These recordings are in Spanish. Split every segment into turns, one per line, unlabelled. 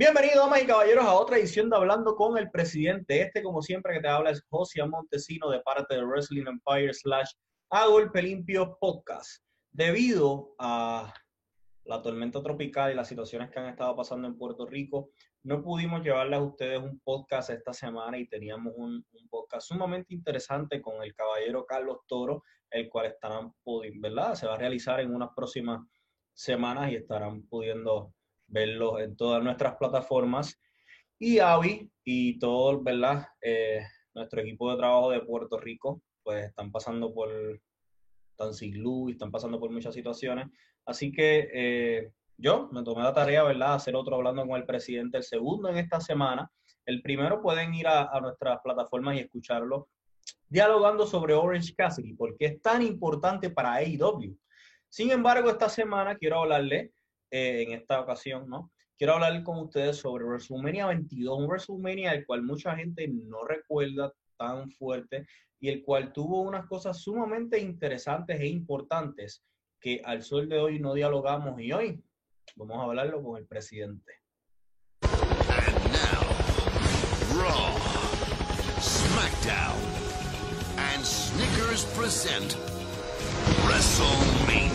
Bienvenidos, damas y caballeros, a otra edición de Hablando con el Presidente. Este, como siempre, que te habla es José Montesino de parte de Wrestling Empire slash A Golpe Limpio Podcast. Debido a la tormenta tropical y las situaciones que han estado pasando en Puerto Rico, no pudimos llevarles a ustedes un podcast esta semana y teníamos un, podcast sumamente interesante con el caballero Carlos Toro, el cual estarán pudiendo, ¿verdad? Se va a realizar en unas próximas semanas y estarán pudiendo verlo en todas nuestras plataformas. Y Avi y todo, ¿verdad? Eh, nuestro equipo de trabajo de Puerto Rico, pues están pasando por, están sin luz, están pasando por muchas situaciones. Así que eh, yo me tomé la tarea, ¿verdad?, hacer otro hablando con el presidente, el segundo en esta semana. El primero pueden ir a, a nuestras plataformas y escucharlo dialogando sobre Orange Cassidy, porque es tan importante para AEW. Sin embargo, esta semana quiero hablarle eh, en esta ocasión, ¿no? Quiero hablar con ustedes sobre WrestleMania 22, un WrestleMania el cual mucha gente no recuerda tan fuerte y el cual tuvo unas cosas sumamente interesantes e importantes que al sol de hoy no dialogamos y hoy vamos a hablarlo con el presidente. And now, Raw, SmackDown, and Snickers present WrestleMania.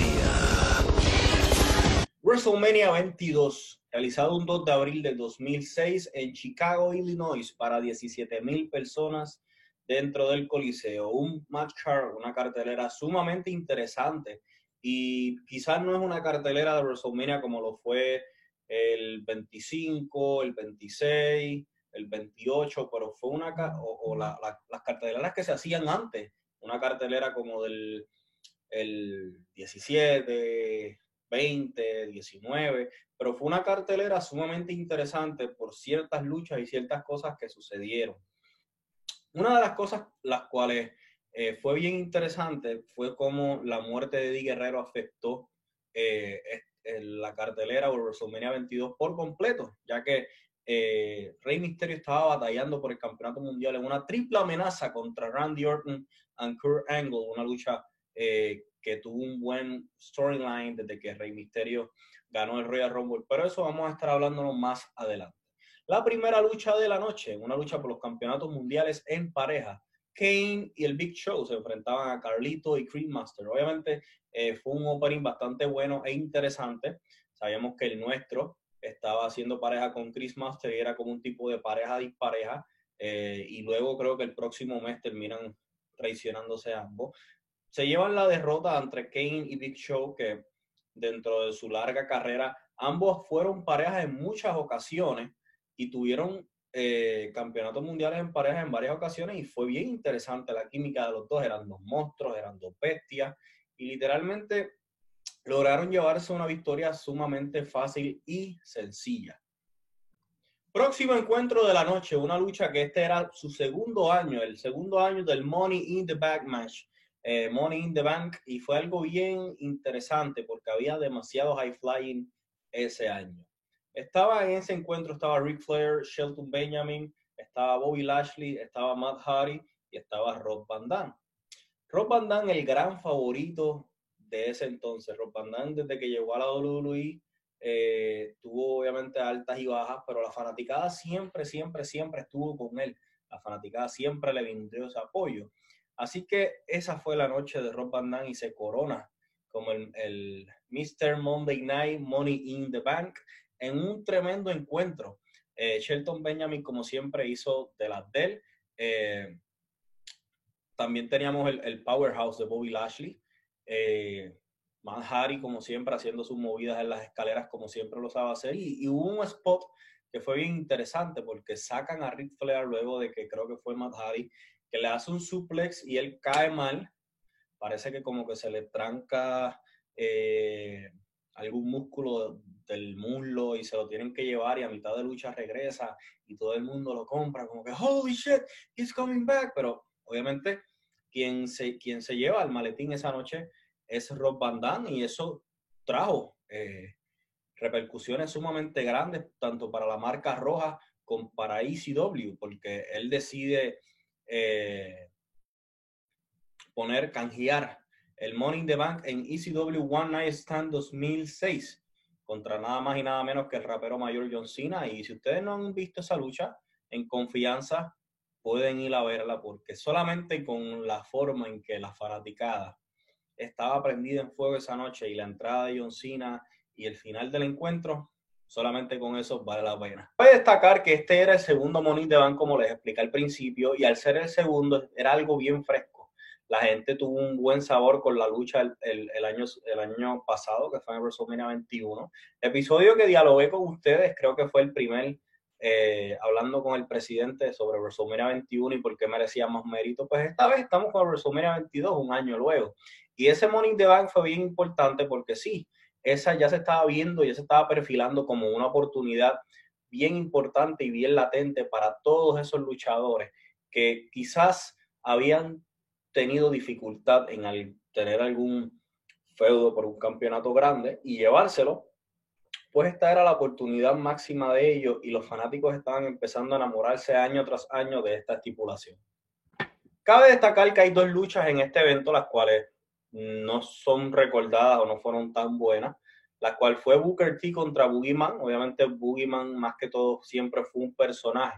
WrestleMania 22, realizado un 2 de abril de 2006 en Chicago, Illinois, para 17 mil personas dentro del Coliseo. Un match card, una cartelera sumamente interesante y quizás no es una cartelera de WrestleMania como lo fue el 25, el 26, el 28, pero fue una, o, las carteleras que se hacían antes, una cartelera como del el 17, 20, 19, pero fue una cartelera sumamente interesante por ciertas luchas y ciertas cosas que sucedieron. Una de las cosas las cuales eh, fue bien interesante fue cómo la muerte de Di Guerrero afectó eh, la cartelera o WrestleMania 22 por completo, ya que eh, Rey Mysterio estaba batallando por el campeonato mundial en una triple amenaza contra Randy Orton y Kurt Angle, una lucha que tuvo un buen storyline desde que Rey Misterio ganó el Royal Rumble, pero eso vamos a estar hablándolo más adelante. La primera lucha de la noche, una lucha por los campeonatos mundiales en pareja. Kane y el Big Show se enfrentaban a Carlito y Cream Master. Obviamente eh, fue un opening bastante bueno e interesante. Sabíamos que el nuestro estaba haciendo pareja con Chris Master y era como un tipo de pareja dispareja. Eh, y luego creo que el próximo mes terminan traicionándose ambos se llevan la derrota entre Kane y Big Show, que dentro de su larga carrera, ambos fueron parejas en muchas ocasiones y tuvieron eh, campeonatos mundiales en parejas en varias ocasiones y fue bien interesante la química de los dos. Eran dos monstruos, eran dos bestias y literalmente lograron llevarse una victoria sumamente fácil y sencilla. Próximo encuentro de la noche, una lucha que este era su segundo año, el segundo año del Money in the Back Match eh, Money in the Bank y fue algo bien interesante porque había demasiado high flying ese año. Estaba en ese encuentro, estaba Ric Flair, Shelton Benjamin, estaba Bobby Lashley, estaba Matt Hardy y estaba Rob Van Damme. Rob Van Damme, el gran favorito de ese entonces. Rob Van Damme, desde que llegó a la WWE, eh, tuvo obviamente altas y bajas, pero la fanaticada siempre, siempre, siempre estuvo con él. La fanaticada siempre le brindó ese apoyo. Así que esa fue la noche de Rob Van Damme y se corona como el, el Mr. Monday Night Money in the Bank en un tremendo encuentro. Eh, Shelton Benjamin, como siempre, hizo de las del. Eh, también teníamos el, powerhouse de Bobby Lashley. Eh, Matt Hardy, como siempre, haciendo sus movidas en las escaleras, como siempre lo sabe hacer. Y, y, hubo un spot que fue bien interesante porque sacan a Ric Flair luego de que creo que fue Matt Hardy que le hace un suplex y él cae mal. Parece que como que se le tranca eh, algún músculo del muslo y se lo tienen que llevar y a mitad de lucha regresa y todo el mundo lo compra como que holy shit, he's coming back. Pero obviamente quien se, quien se lleva el maletín esa noche es Rob Van Damme y eso trajo eh, repercusiones sumamente grandes tanto para la marca roja como para ECW porque él decide eh, poner, canjear el Money in the Bank en ECW One Night Stand 2006. contra nada más y nada menos que el rapero mayor John Cena. Y si ustedes no han visto esa lucha, en confianza pueden ir a verla porque solamente con la forma en que la fanaticada estaba prendida en fuego esa noche y la entrada de John Cena y el final del encuentro, solamente con eso vale la pena. Puede destacar que este era el segundo Money de Bank, como les expliqué al principio, y al ser el segundo era algo bien fresco. La gente tuvo un buen sabor con la lucha el, el, año, el año pasado, que fue en WrestleMania 21. Episodio que dialogué con ustedes, creo que fue el primer, eh, hablando con el presidente sobre WrestleMania 21 y por qué merecía más mérito. Pues esta vez estamos con WrestleMania 22, un año luego. Y ese Money de Bank fue bien importante porque sí, esa ya se estaba viendo, ya se estaba perfilando como una oportunidad bien importante y bien latente para todos esos luchadores que quizás habían tenido dificultad en tener algún feudo por un campeonato grande y llevárselo, pues esta era la oportunidad máxima de ellos y los fanáticos estaban empezando a enamorarse año tras año de esta estipulación. Cabe destacar que hay dos luchas en este evento, las cuales no son recordadas o no fueron tan buenas, la cual fue Booker T contra Boogeyman. Obviamente Boogeyman más que todo siempre fue un personaje.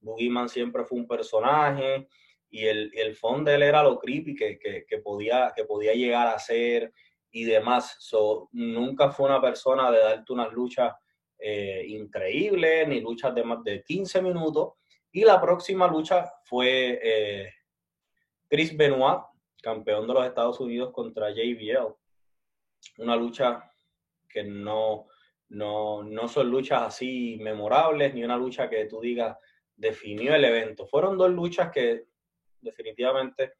Boogeyman siempre fue un personaje y el, el fondo de él era lo creepy que, que, podía, que podía llegar a ser y demás. So, nunca fue una persona de darte unas luchas eh, increíbles ni luchas de más de 15 minutos. Y la próxima lucha fue eh, Chris Benoit campeón de los Estados Unidos contra JBL. Una lucha que no, no, son luchas así memorables, ni una lucha que tú digas definió el evento. Fueron dos luchas que definitivamente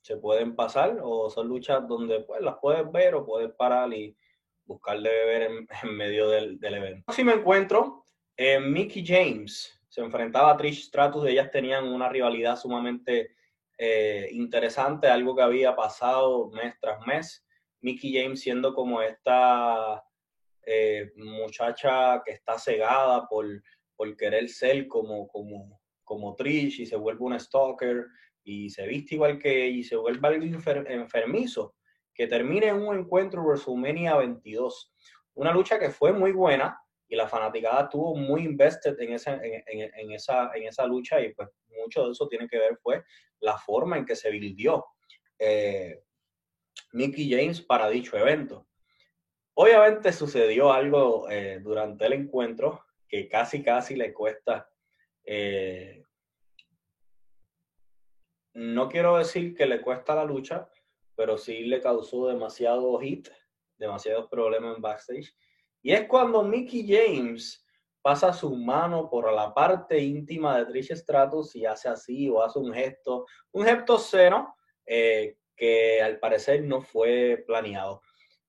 se pueden pasar o son luchas donde pues, las puedes ver o puedes parar y buscarle beber en, medio del, del, evento. me encuentro, eh, Mickey James se enfrentaba a Trish Stratus, ellas tenían una rivalidad sumamente eh, interesante, algo que había pasado mes tras mes. Mickey James siendo como esta eh, muchacha que está cegada por, por querer ser como, como, como Trish y se vuelve un stalker y se viste igual que ella y se vuelve algo enfermizo, que termine en un encuentro WrestleMania 22. Una lucha que fue muy buena, y la fanaticada estuvo muy invested en esa, en, esa, en esa lucha y pues mucho de eso tiene que ver fue la forma en que se vivió eh, Mickey James para dicho evento. Obviamente sucedió algo eh, durante el encuentro que casi casi le cuesta, eh, no quiero decir que le cuesta la lucha, pero sí le causó demasiado hit, demasiados problemas en backstage y es cuando Mickey James pasa su mano por la parte íntima de Trish Stratus y hace así o hace un gesto, un gesto cero eh, que al parecer no fue planeado.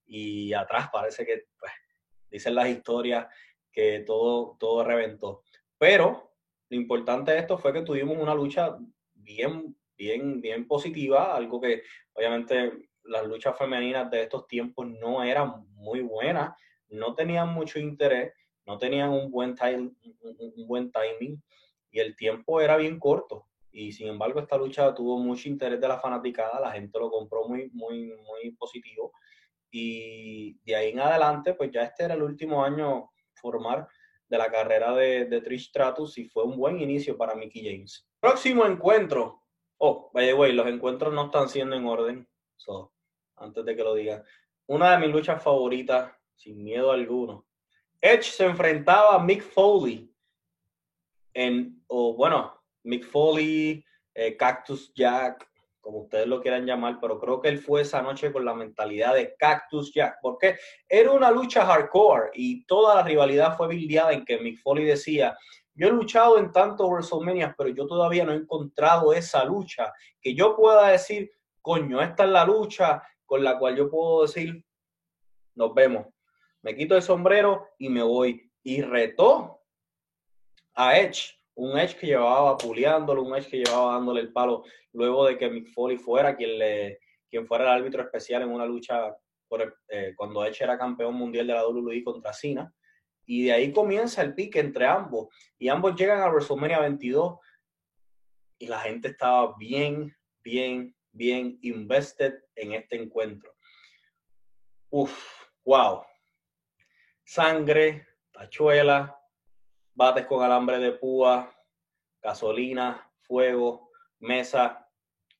Y atrás parece que, pues, dicen las historias que todo, todo reventó. Pero lo importante de esto fue que tuvimos una lucha bien, bien, bien positiva, algo que obviamente las luchas femeninas de estos tiempos no eran muy buenas no tenían mucho interés, no tenían un buen, time, un buen timing y el tiempo era bien corto. Y sin embargo, esta lucha tuvo mucho interés de la fanaticada, la gente lo compró muy, muy, muy positivo. Y de ahí en adelante, pues ya este era el último año formar de la carrera de, de Trish Stratus y fue un buen inicio para Mickey James. Próximo encuentro. Oh, by the way, los encuentros no están siendo en orden. So, antes de que lo diga. Una de mis luchas favoritas sin miedo alguno. Edge se enfrentaba a Mick Foley en, o bueno, Mick Foley, eh, Cactus Jack, como ustedes lo quieran llamar, pero creo que él fue esa noche con la mentalidad de Cactus Jack, porque era una lucha hardcore y toda la rivalidad fue bildeada en que Mick Foley decía, yo he luchado en tantos WrestleMania, pero yo todavía no he encontrado esa lucha que yo pueda decir, coño, esta es la lucha con la cual yo puedo decir, nos vemos me quito el sombrero y me voy. Y retó a Edge, un Edge que llevaba puliándolo, un Edge que llevaba dándole el palo luego de que Mick Foley fuera quien, quien fuera el árbitro especial en una lucha por eh, cuando Edge era campeón mundial de la WWE contra Cena. Y de ahí comienza el pique entre ambos. Y ambos llegan a WrestleMania 22 y la gente estaba bien, bien, bien invested en este encuentro. Uf, wow sangre, tachuela, bates con alambre de púa, gasolina, fuego, mesa,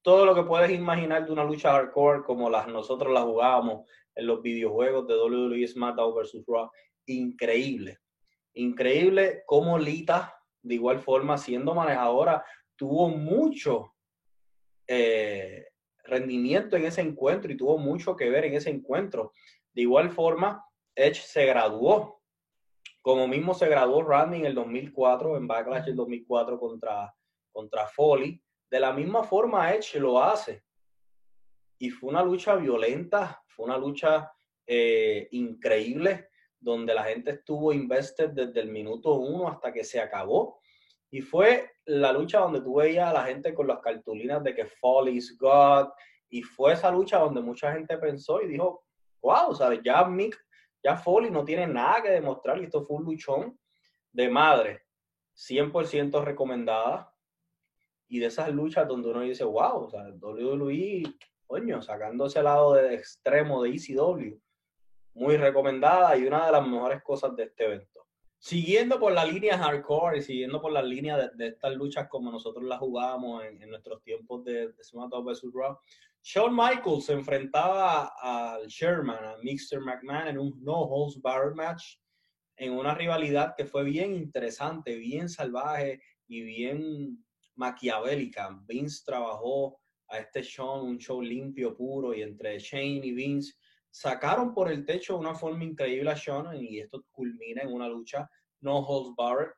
todo lo que puedes imaginar de una lucha hardcore como las nosotros la jugábamos en los videojuegos de WWE SmackDown vs. Raw. Increíble. Increíble cómo Lita, de igual forma, siendo manejadora, tuvo mucho eh, rendimiento en ese encuentro y tuvo mucho que ver en ese encuentro. De igual forma, Edge se graduó. Como mismo se graduó Randy en el 2004, en Backlash del 2004 contra, contra Foley. De la misma forma, Edge lo hace. Y fue una lucha violenta, fue una lucha eh, increíble, donde la gente estuvo invested desde el minuto uno hasta que se acabó. Y fue la lucha donde tú veías a la gente con las cartulinas de que Foley is God. Y fue esa lucha donde mucha gente pensó y dijo, wow, ¿sabes? Ya Mick, ya Foley no tiene nada que demostrar y esto fue un luchón de madre. 100% recomendada y de esas luchas donde uno dice, wow, o sea, WWE, coño, sacándose el lado de extremo de ECW, muy recomendada y una de las mejores cosas de este evento. Siguiendo por la línea hardcore y siguiendo por la línea de, estas luchas como nosotros las jugábamos en, nuestros tiempos de, de SmackDown vs. Raw, Shawn Michaels se enfrentaba al Sherman, a Mr. McMahon en un No Holds Barred match, en una rivalidad que fue bien interesante, bien salvaje y bien maquiavélica. Vince trabajó a este show, un show limpio, puro, y entre Shane y Vince sacaron por el techo de una forma increíble a Sean y esto culmina en una lucha no holds barred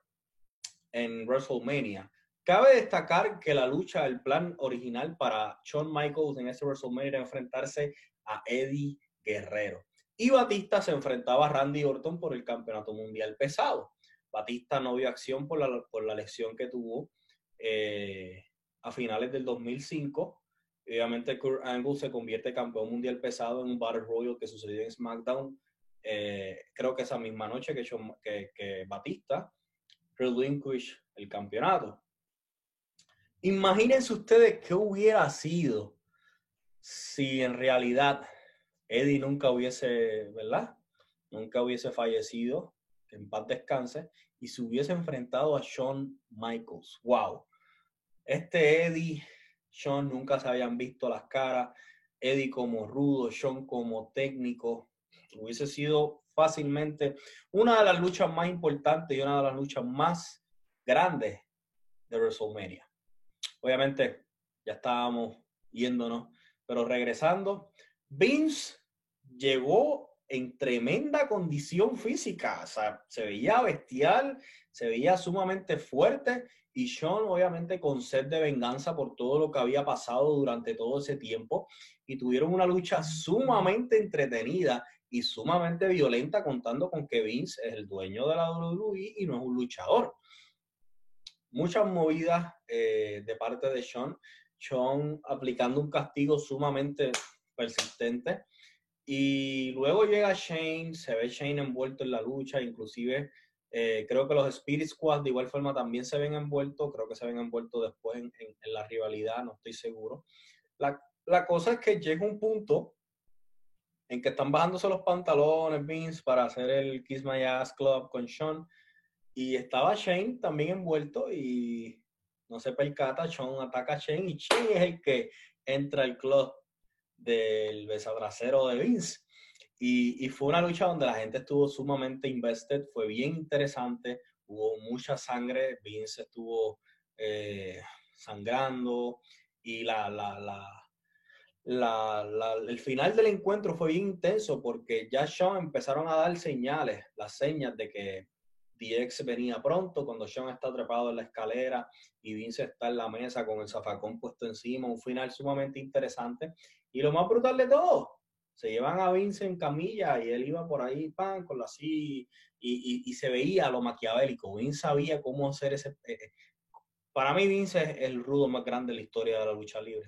en WrestleMania. Cabe destacar que la lucha, el plan original para Shawn Michaels en ese WrestleMania era enfrentarse a Eddie Guerrero. Y Batista se enfrentaba a Randy Orton por el campeonato mundial pesado. Batista no vio acción por la, por la lesión que tuvo eh, a finales del 2005. Obviamente Kurt Angle se convierte campeón mundial pesado en un Battle Royal que sucedió en SmackDown. Eh, creo que esa misma noche que, que, que Batista relinquish el campeonato. Imagínense ustedes qué hubiera sido si en realidad Eddie nunca hubiese, ¿verdad? Nunca hubiese fallecido, en paz descanse, y se hubiese enfrentado a Shawn Michaels. ¡Wow! Este Eddie, Sean nunca se habían visto las caras. Eddie como rudo, Sean como técnico. Hubiese sido fácilmente una de las luchas más importantes y una de las luchas más grandes de WrestleMania. Obviamente, ya estábamos yéndonos, pero regresando, Vince llegó en tremenda condición física, o sea, se veía bestial, se veía sumamente fuerte y Sean obviamente con sed de venganza por todo lo que había pasado durante todo ese tiempo y tuvieron una lucha sumamente entretenida y sumamente violenta contando con que Vince es el dueño de la WWE y no es un luchador. Muchas movidas eh, de parte de Sean, Sean aplicando un castigo sumamente persistente. Y luego llega Shane, se ve Shane envuelto en la lucha, inclusive eh, creo que los Spirit Squad de igual forma también se ven envueltos, creo que se ven envueltos después en, la rivalidad, no estoy seguro. La, cosa es que llega un punto en que están bajándose los pantalones Vince para hacer el Kiss My Ass Club con Sean y estaba Shane también envuelto y no se percata, Sean ataca a Shane y Shane es el que entra al club del besabracero de Vince. Y, fue una lucha donde la gente estuvo sumamente invested, fue bien interesante, hubo mucha sangre, Vince estuvo eh, sangrando y la, la, la, el final del encuentro fue bien intenso porque ya Sean empezaron a dar señales, las señas de que DX venía pronto, cuando Sean está trepado en la escalera y Vince está en la mesa con el zafacón puesto encima, un final sumamente interesante. Y lo más brutal de todo, se llevan a Vince en camilla y él iba por ahí, pan, con la así, y, y, se veía lo maquiavélico. Vince sabía cómo hacer ese... Eh, eh, para mí Vince es el rudo más grande de la historia de la lucha libre.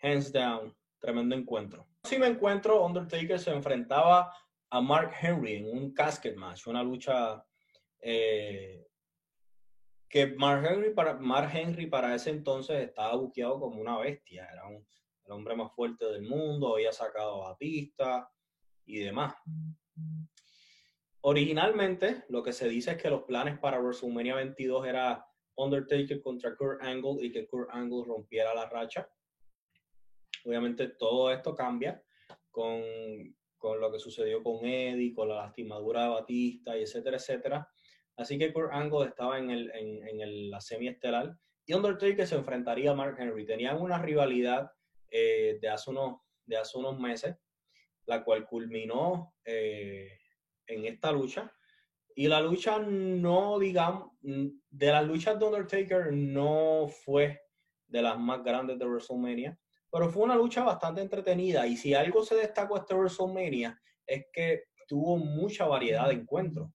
Hands down, tremendo encuentro. Si me encuentro, Undertaker se enfrentaba a Mark Henry en un casket match, una lucha eh, que Mark Henry, para, Mark Henry para ese entonces estaba buqueado como una bestia, era un, el hombre más fuerte del mundo, había sacado a Batista y demás. Originalmente, lo que se dice es que los planes para WrestleMania 22 era Undertaker contra Kurt Angle y que Kurt Angle rompiera la racha. Obviamente todo esto cambia con, con lo que sucedió con Eddie, con la lastimadura de Batista y etcétera, etcétera. Así que Kurt Angle estaba en, el, en, en la semiestelar y Undertaker se enfrentaría a Mark Henry. Tenían una rivalidad eh, de, hace unos, de hace unos meses, la cual culminó eh, en esta lucha. Y la lucha no, digamos, de las luchas de Undertaker no fue de las más grandes de WrestleMania, pero fue una lucha bastante entretenida. Y si algo se destacó este WrestleMania es que tuvo mucha variedad de encuentros.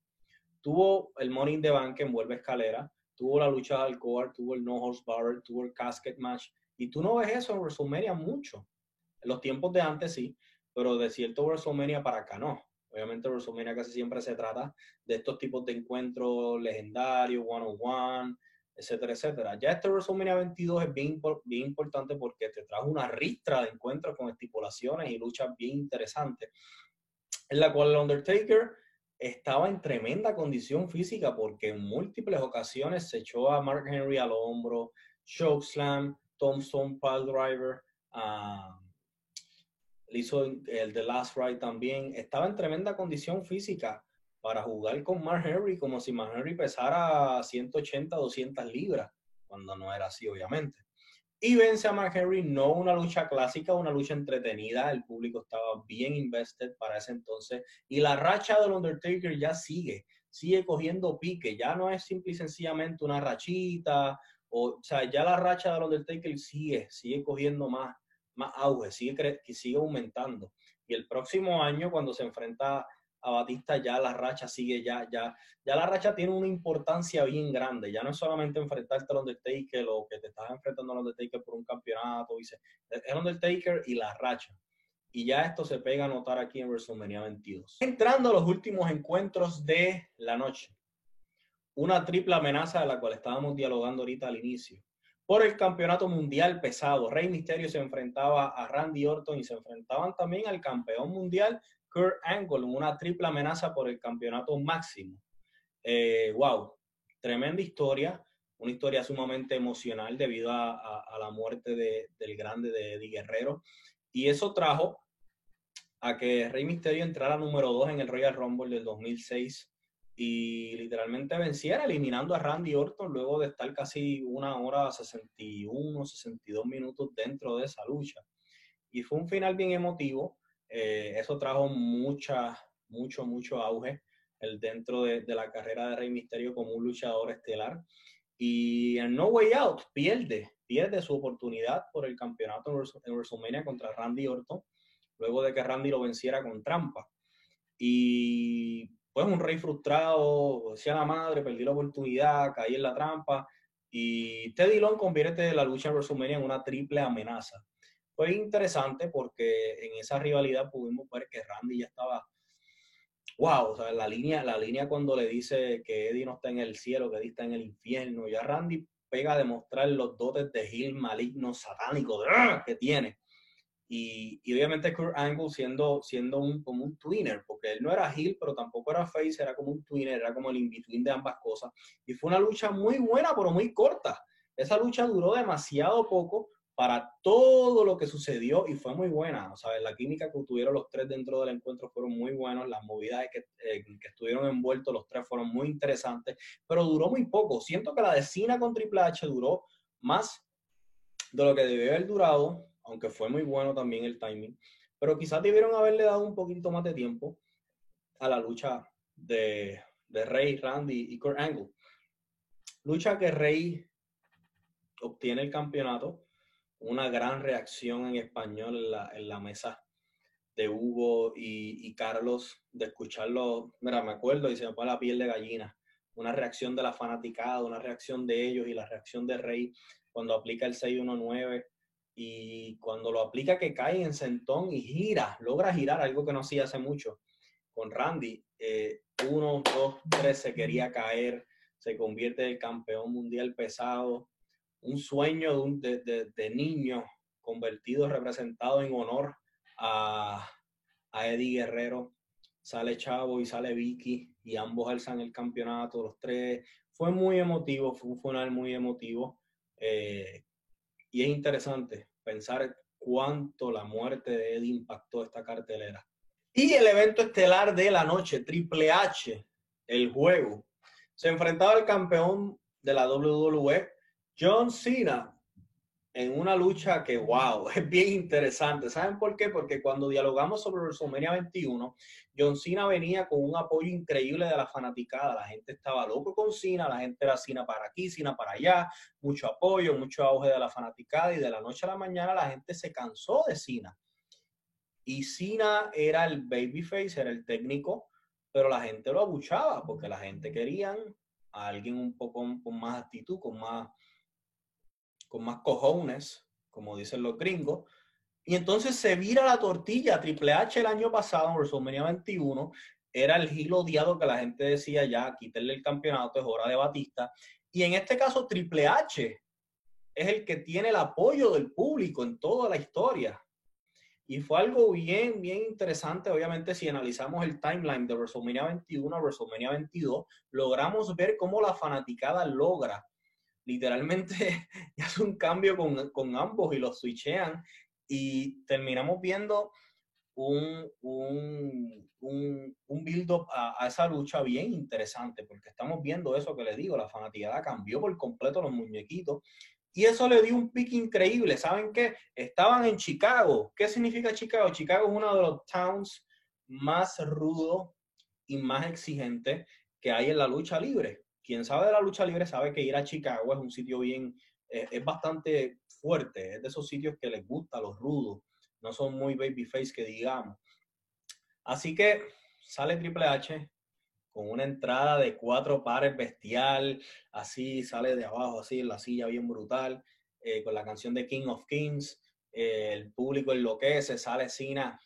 Tuvo el Money in the Bank que envuelve escalera, tuvo la lucha de Alcohol, tuvo el No Horse Barrel, tuvo el Casket Match. Y tú no ves eso en WrestleMania mucho. En los tiempos de antes sí, pero de cierto WrestleMania para acá no. Obviamente WrestleMania casi siempre se trata de estos tipos de encuentros legendarios, one-on-one, etcétera, etcétera. Ya este WrestleMania 22 es bien, bien importante porque te trajo una ristra de encuentros con estipulaciones y luchas bien interesantes, en la cual el Undertaker estaba en tremenda condición física porque en múltiples ocasiones se echó a Mark Henry al hombro, chokeslam, Tombstone Pile Driver, hizo el The Last Ride también. Estaba en tremenda condición física para jugar con Mark Henry como si Mark Henry pesara 180, 200 libras, cuando no era así, obviamente. Y vence a Mark Henry, no una lucha clásica, una lucha entretenida. El público estaba bien invested para ese entonces. Y la racha del Undertaker ya sigue, sigue cogiendo pique. Ya no es simple y sencillamente una rachita. O, o sea, ya la racha del Undertaker sigue, sigue cogiendo más, más auge, sigue, sigue aumentando. Y el próximo año, cuando se enfrenta a Batista ya la racha sigue, ya, ya, ya la racha tiene una importancia bien grande. Ya no es solamente enfrentarte al Undertaker o que te estás enfrentando al Undertaker por un campeonato. Dice, el Undertaker y la racha. Y ya esto se pega a notar aquí en WrestleMania 22. Entrando a los últimos encuentros de la noche. Una triple amenaza de la cual estábamos dialogando ahorita al inicio. Por el campeonato mundial pesado, Rey Mysterio se enfrentaba a Randy Orton y se enfrentaban también al campeón mundial Kurt Angle una triple amenaza por el campeonato máximo. Eh, wow, tremenda historia, una historia sumamente emocional debido a, la muerte del grande de Eddie Guerrero. Y eso trajo a que Rey Mysterio entrara número 2 en el Royal Rumble del 2006 y literalmente venciera eliminando a Randy Orton luego de estar casi una hora 61, 62 minutos dentro de esa lucha. Y fue un final bien emotivo eh, eso trajo mucha, mucho, mucho auge el dentro de, la carrera de Rey Misterio como un luchador estelar. Y en No Way Out pierde, pierde su oportunidad por el campeonato en WrestleMania contra Randy Orton, luego de que Randy lo venciera con trampa. Y pues un rey frustrado, decía la madre, perdí la oportunidad, caí en la trampa. Y Teddy Long convierte la lucha en WrestleMania en una triple amenaza fue interesante porque en esa rivalidad pudimos ver que Randy ya estaba, wow, o sea, la línea, la línea cuando le dice que Eddie no está en el cielo, que Eddie está en el infierno, ya Randy pega a demostrar los dotes de Gil maligno, satánico ¡ah! que tiene. Y, y, obviamente Kurt Angle siendo, siendo un, como un twinner, porque él no era Hill, pero tampoco era Face, era como un twinner, era como el in-between de ambas cosas. Y fue una lucha muy buena, pero muy corta. Esa lucha duró demasiado poco, para todo lo que sucedió y fue muy buena. O sea, la química que tuvieron los tres dentro del encuentro fueron muy buenos, las movidas que, eh, que estuvieron envueltos los tres fueron muy interesantes, pero duró muy poco. Siento que la de Cena con Triple H duró más de lo que debió haber durado, aunque fue muy bueno también el timing, pero quizás debieron haberle dado un poquito más de tiempo a la lucha de, de Rey, Randy y Kurt Angle. Lucha que Rey obtiene el campeonato una gran reacción en español en la, mesa de Hugo y, Carlos, de escucharlo, mira, me acuerdo y se me pone la piel de gallina, una reacción de la fanaticada, una reacción de ellos y la reacción de Rey cuando aplica el 619 y cuando lo aplica que cae en sentón y gira, logra girar, algo que no hacía hace mucho con Randy, eh, uno, dos, tres, se quería caer, se convierte en campeón mundial pesado, un sueño de, un, de, de, niño convertido, representado en honor a, a, Eddie Guerrero. sale Chavo y sale Vicky y ambos alzan el campeonato, los tres. Fue muy emotivo, fue un final muy emotivo. Eh, y es interesante pensar cuánto la muerte de Eddie impactó esta cartelera. Y el evento estelar de la noche, Triple H, el juego, se enfrentaba al campeón de la WWE, John Cena, en una lucha que, wow, es bien interesante. ¿Saben por qué? Porque cuando dialogamos sobre WrestleMania 21, John Cena venía con un apoyo increíble de la fanaticada. La gente estaba loco con Cena, la gente era Cena para aquí, Cena para allá, mucho apoyo, mucho auge de la fanaticada y de la noche a la mañana la gente se cansó de Cena. Y Cena era el babyface, era el técnico, pero la gente lo abuchaba porque la gente quería a alguien un poco con más actitud, con más con más cojones, como dicen los gringos. Y entonces se vira la tortilla. Triple H el año pasado, en WrestleMania 21, era el gil odiado que la gente decía ya, quítenle el campeonato, es hora de Batista. Y en este caso, Triple H es el que tiene el apoyo del público en toda la historia. Y fue algo bien, bien interesante. Obviamente, si analizamos el timeline de WrestleMania 21 a WrestleMania 22, logramos ver cómo la fanaticada logra literalmente hace un cambio con, ambos y los switchean y terminamos viendo un, un, un, build-up a, esa lucha bien interesante, porque estamos viendo eso que les digo, la fanaticada cambió por completo los muñequitos y eso le dio un pick increíble. ¿Saben qué? Estaban en Chicago. ¿Qué significa Chicago? Chicago es uno de los towns más rudos y más exigentes que hay en la lucha libre quien sabe de la lucha libre sabe que ir a Chicago es un sitio bien, eh, es bastante fuerte, es de esos sitios que les gusta, los rudos, no son muy babyface que digamos. Así que sale Triple H con una entrada de cuatro pares bestial, así sale de abajo, así en la silla bien brutal, eh, con la canción de King of Kings, eh, el público enloquece, sale Cena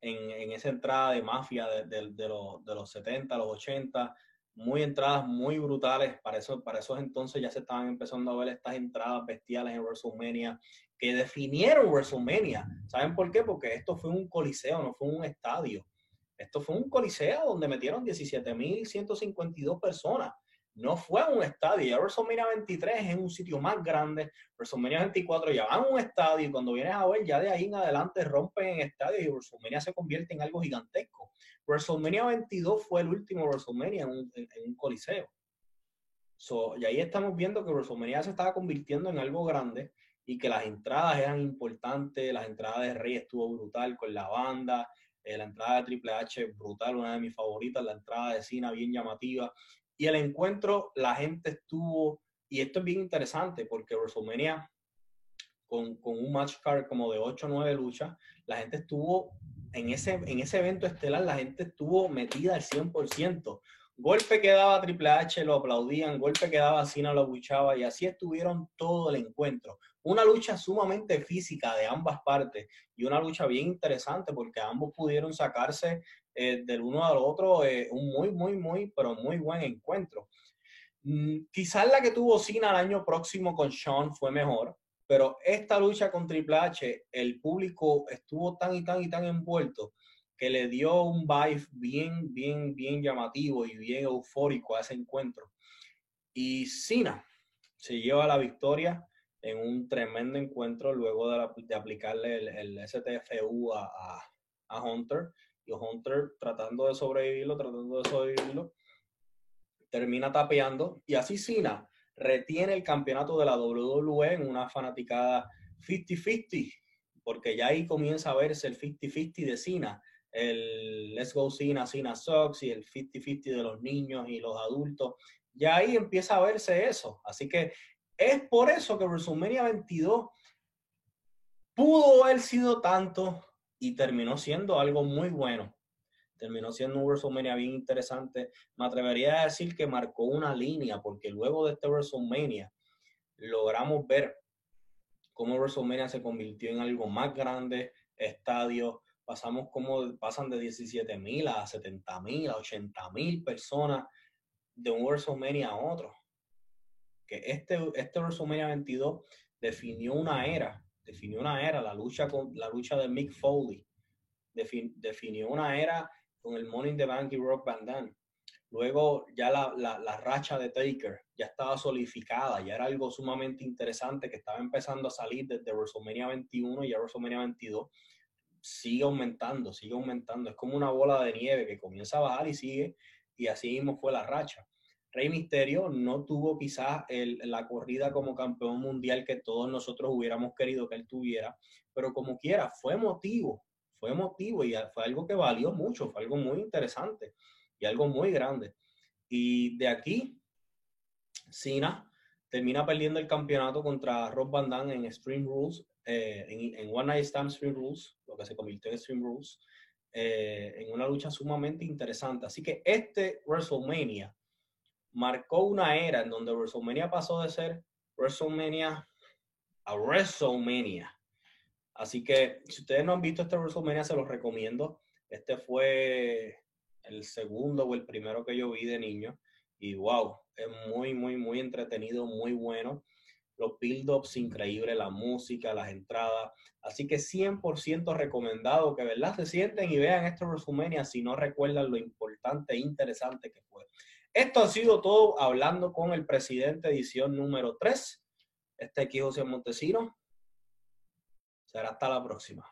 en, esa entrada de mafia de, los, de los 70, los 80, muy entradas muy brutales. Para, eso, para esos entonces ya se estaban empezando a ver estas entradas bestiales en WrestleMania que definieron WrestleMania. ¿Saben por qué? Porque esto fue un coliseo, no fue un estadio. Esto fue un coliseo donde metieron 17.152 personas no fue a un estadio. Ya WrestleMania 23 es un sitio más grande. WrestleMania 24 ya van a un estadio y cuando vienes a ver, ya de ahí en adelante rompen en estadio y WrestleMania se convierte en algo gigantesco. WrestleMania 22 fue el último WrestleMania en un, coliseo. y ahí estamos viendo que WrestleMania se estaba convirtiendo en algo grande y que las entradas eran importantes. Las entradas de Rey estuvo brutal con la banda. Eh, la entrada de Triple H brutal, una de mis favoritas. La entrada de Cena bien llamativa. Y el encuentro, la gente estuvo, y esto es bien interesante porque WrestleMania, con, con un match card como de 8 o 9 luchas, la gente estuvo en ese, en ese evento estelar, la gente estuvo metida al 100%. Golpe que daba Triple H, lo aplaudían, golpe que daba Cena, lo buchaba, y así estuvieron todo el encuentro. Una lucha sumamente física de ambas partes y una lucha bien interesante porque ambos pudieron sacarse eh, del uno al otro eh, un muy, muy, muy, pero muy buen encuentro. Mm, quizás la que tuvo Cena el año próximo con Sean fue mejor, pero esta lucha con Triple H, el público estuvo tan y tan y tan envuelto que le dio un vibe bien, bien, bien llamativo y bien eufórico a ese encuentro. Y Cena se lleva la victoria en un tremendo encuentro luego de, aplicarle el, STFU a, a Hunter y Hunter tratando de sobrevivirlo, tratando de sobrevivirlo, termina tapeando y así Cena retiene el campeonato de la WWE en una fanaticada 50-50, porque ya ahí comienza a verse el 50-50 de Cena, el Let's Go Cena, Cena Sucks y el 50-50 de los niños y los adultos. Ya ahí empieza a verse eso. Así que es por eso que WrestleMania 22 pudo haber sido tanto y terminó siendo algo muy bueno. Terminó siendo un WrestleMania bien interesante. Me atrevería a decir que marcó una línea, porque luego de este WrestleMania logramos ver cómo WrestleMania se convirtió en algo más grande, estadio. Pasamos como pasan de 17 mil a 70 mil, a 80 mil personas de un WrestleMania a otro. Que este, este WrestleMania 22 definió una era definió una era, la lucha, con, la lucha de Mick Foley, definió una era con el Money in the Bank y Rock Van Luego ya la, la, racha de Taker ya estaba solidificada, ya era algo sumamente interesante que estaba empezando a salir desde WrestleMania 21 y WrestleMania 22. Sigue aumentando, sigue aumentando. Es como una bola de nieve que comienza a bajar y sigue, y así mismo fue la racha. Rey Misterio no tuvo quizás la corrida como campeón mundial que todos nosotros hubiéramos querido que él tuviera, pero como quiera, fue emotivo, fue emotivo y fue algo que valió mucho, fue algo muy interesante y algo muy grande. Y de aquí, Cena termina perdiendo el campeonato contra Rob Van Damme en Extreme Rules, eh, en, One Night Stand Extreme Rules, lo que se convirtió en Extreme Rules, eh, en una lucha sumamente interesante. Así que este WrestleMania marcó una era en donde WrestleMania pasó de ser WrestleMania a WrestleMania. Así que si ustedes no han visto este WrestleMania, se los recomiendo. Este fue el segundo o el primero que yo vi de niño. Y wow, es muy, muy, muy entretenido, muy bueno. Los build-ups increíbles, la música, las entradas. Así que 100% recomendado que, ¿verdad? Se sienten y vean este WrestleMania si no recuerdan lo importante e interesante que fue. Esto ha sido todo hablando con el presidente, edición número 3. Este aquí José Montesino. Será hasta la próxima.